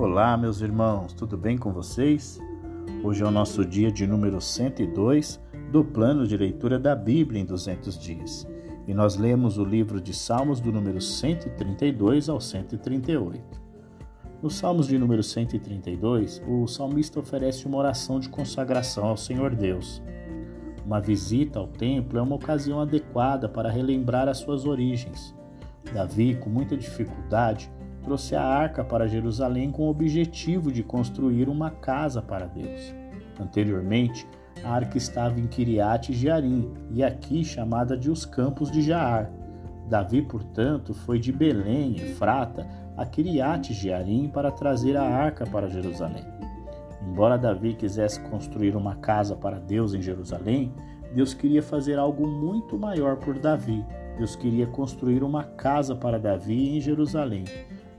Olá, meus irmãos, tudo bem com vocês? Hoje é o nosso dia de número 102 do plano de leitura da Bíblia em 200 dias. E nós lemos o livro de Salmos do número 132 ao 138. Nos Salmos de número 132, o salmista oferece uma oração de consagração ao Senhor Deus. Uma visita ao templo é uma ocasião adequada para relembrar as suas origens. Davi, com muita dificuldade, trouxe a arca para Jerusalém com o objetivo de construir uma casa para Deus. Anteriormente, a arca estava em Kiriat Jearim e aqui chamada de os Campos de Jaar. Davi, portanto, foi de Belém, Efrata, a Kiriat Jearim para trazer a arca para Jerusalém. Embora Davi quisesse construir uma casa para Deus em Jerusalém, Deus queria fazer algo muito maior por Davi. Deus queria construir uma casa para Davi em Jerusalém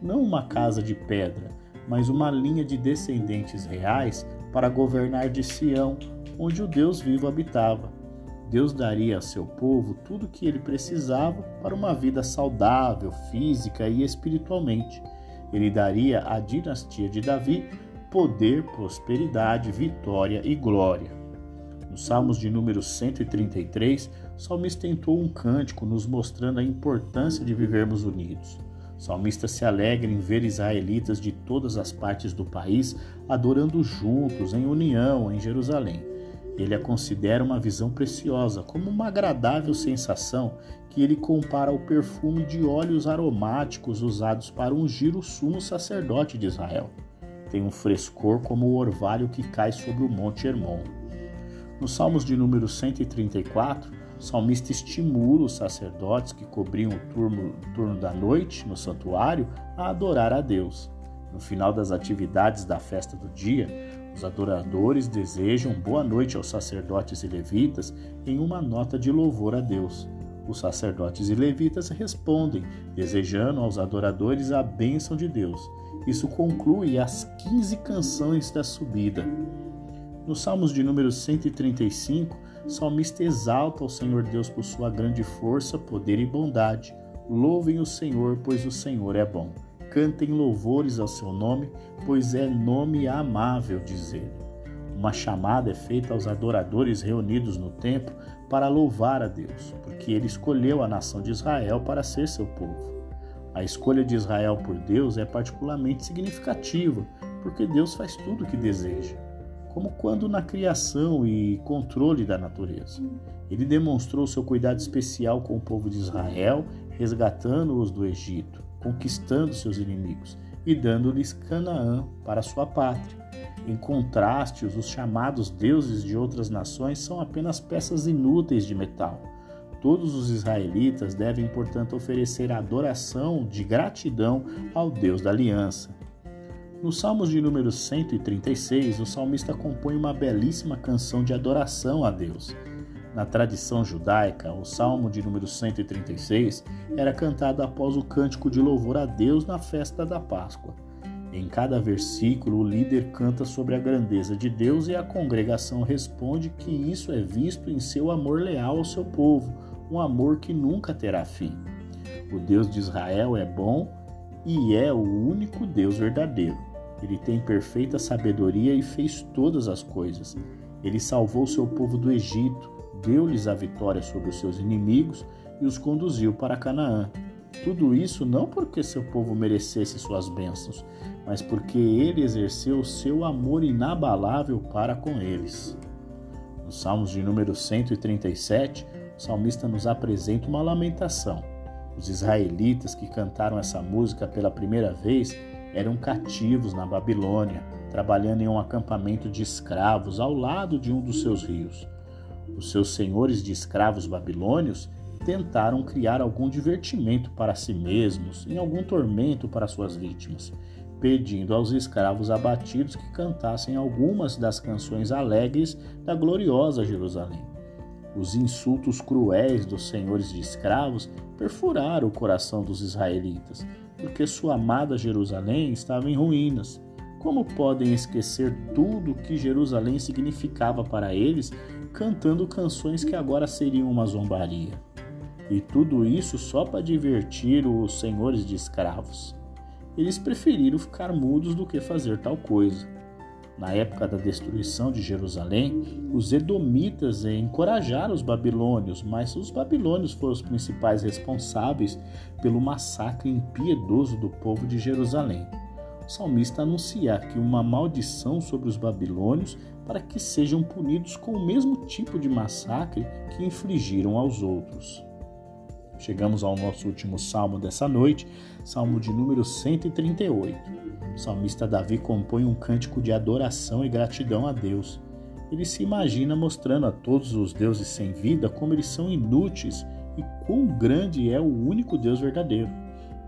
não uma casa de pedra, mas uma linha de descendentes reais para governar de Sião, onde o Deus vivo habitava. Deus daria a seu povo tudo o que ele precisava para uma vida saudável, física e espiritualmente. Ele daria à dinastia de Davi poder, prosperidade, vitória e glória. Nos Salmos de número 133, o salmista tentou um cântico nos mostrando a importância de vivermos unidos. O salmista se alegra em ver israelitas de todas as partes do país adorando juntos, em união, em Jerusalém. Ele a considera uma visão preciosa, como uma agradável sensação que ele compara ao perfume de óleos aromáticos usados para ungir o sumo sacerdote de Israel. Tem um frescor como o orvalho que cai sobre o Monte Hermon. Nos Salmos de número 134, o salmista estimula os sacerdotes que cobriam o turno, turno da noite no santuário a adorar a Deus. No final das atividades da festa do dia, os adoradores desejam boa noite aos sacerdotes e levitas em uma nota de louvor a Deus. Os sacerdotes e levitas respondem, desejando aos adoradores a bênção de Deus. Isso conclui as 15 canções da subida. Nos Salmos de número 135, o salmista exalta o Senhor Deus por sua grande força, poder e bondade. Louvem o Senhor, pois o Senhor é bom. Cantem louvores ao seu nome, pois é nome amável, diz ele. Uma chamada é feita aos adoradores reunidos no templo para louvar a Deus, porque ele escolheu a nação de Israel para ser seu povo. A escolha de Israel por Deus é particularmente significativa, porque Deus faz tudo o que deseja como quando na criação e controle da natureza. Ele demonstrou seu cuidado especial com o povo de Israel, resgatando-os do Egito, conquistando seus inimigos e dando-lhes Canaã para sua pátria. Em contraste, os chamados deuses de outras nações são apenas peças inúteis de metal. Todos os israelitas devem, portanto, oferecer adoração de gratidão ao Deus da aliança. Nos Salmos de número 136, o salmista compõe uma belíssima canção de adoração a Deus. Na tradição judaica, o Salmo de número 136 era cantado após o cântico de louvor a Deus na festa da Páscoa. Em cada versículo, o líder canta sobre a grandeza de Deus e a congregação responde que isso é visto em seu amor leal ao seu povo, um amor que nunca terá fim. O Deus de Israel é bom e é o único Deus verdadeiro. Ele tem perfeita sabedoria e fez todas as coisas. Ele salvou seu povo do Egito, deu-lhes a vitória sobre os seus inimigos e os conduziu para Canaã. Tudo isso não porque seu povo merecesse suas bênçãos, mas porque ele exerceu seu amor inabalável para com eles. Nos Salmos de número 137, o salmista nos apresenta uma lamentação. Os israelitas que cantaram essa música pela primeira vez eram cativos na Babilônia, trabalhando em um acampamento de escravos ao lado de um dos seus rios. Os seus senhores de escravos babilônios tentaram criar algum divertimento para si mesmos, em algum tormento para suas vítimas, pedindo aos escravos abatidos que cantassem algumas das canções alegres da gloriosa Jerusalém. Os insultos cruéis dos senhores de escravos perfuraram o coração dos israelitas, porque sua amada Jerusalém estava em ruínas. Como podem esquecer tudo o que Jerusalém significava para eles, cantando canções que agora seriam uma zombaria? E tudo isso só para divertir os senhores de escravos. eles preferiram ficar mudos do que fazer tal coisa. Na época da destruição de Jerusalém, os edomitas encorajaram os babilônios, mas os babilônios foram os principais responsáveis pelo massacre impiedoso do povo de Jerusalém. O salmista anuncia que uma maldição sobre os babilônios para que sejam punidos com o mesmo tipo de massacre que infligiram aos outros. Chegamos ao nosso último salmo dessa noite, salmo de número 138. O salmista Davi compõe um cântico de adoração e gratidão a Deus. Ele se imagina mostrando a todos os deuses sem vida como eles são inúteis e quão grande é o único Deus verdadeiro.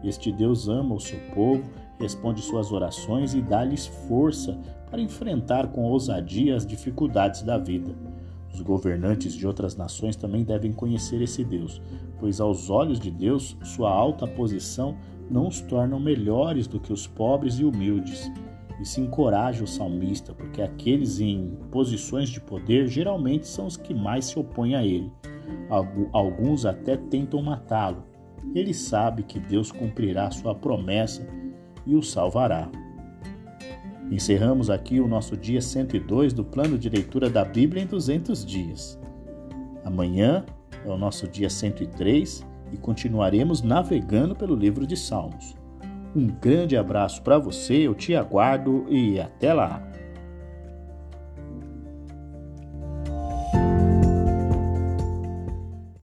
Este Deus ama o seu povo, responde suas orações e dá-lhes força para enfrentar com ousadia as dificuldades da vida. Os governantes de outras nações também devem conhecer esse Deus, pois aos olhos de Deus, sua alta posição não os tornam melhores do que os pobres e humildes. Se encoraja o salmista, porque aqueles em posições de poder geralmente são os que mais se opõem a ele. Alguns até tentam matá-lo. Ele sabe que Deus cumprirá sua promessa e o salvará. Encerramos aqui o nosso dia 102 do plano de leitura da Bíblia em 200 dias. Amanhã é o nosso dia 103 e continuaremos navegando pelo livro de Salmos. Um grande abraço para você, eu te aguardo e até lá!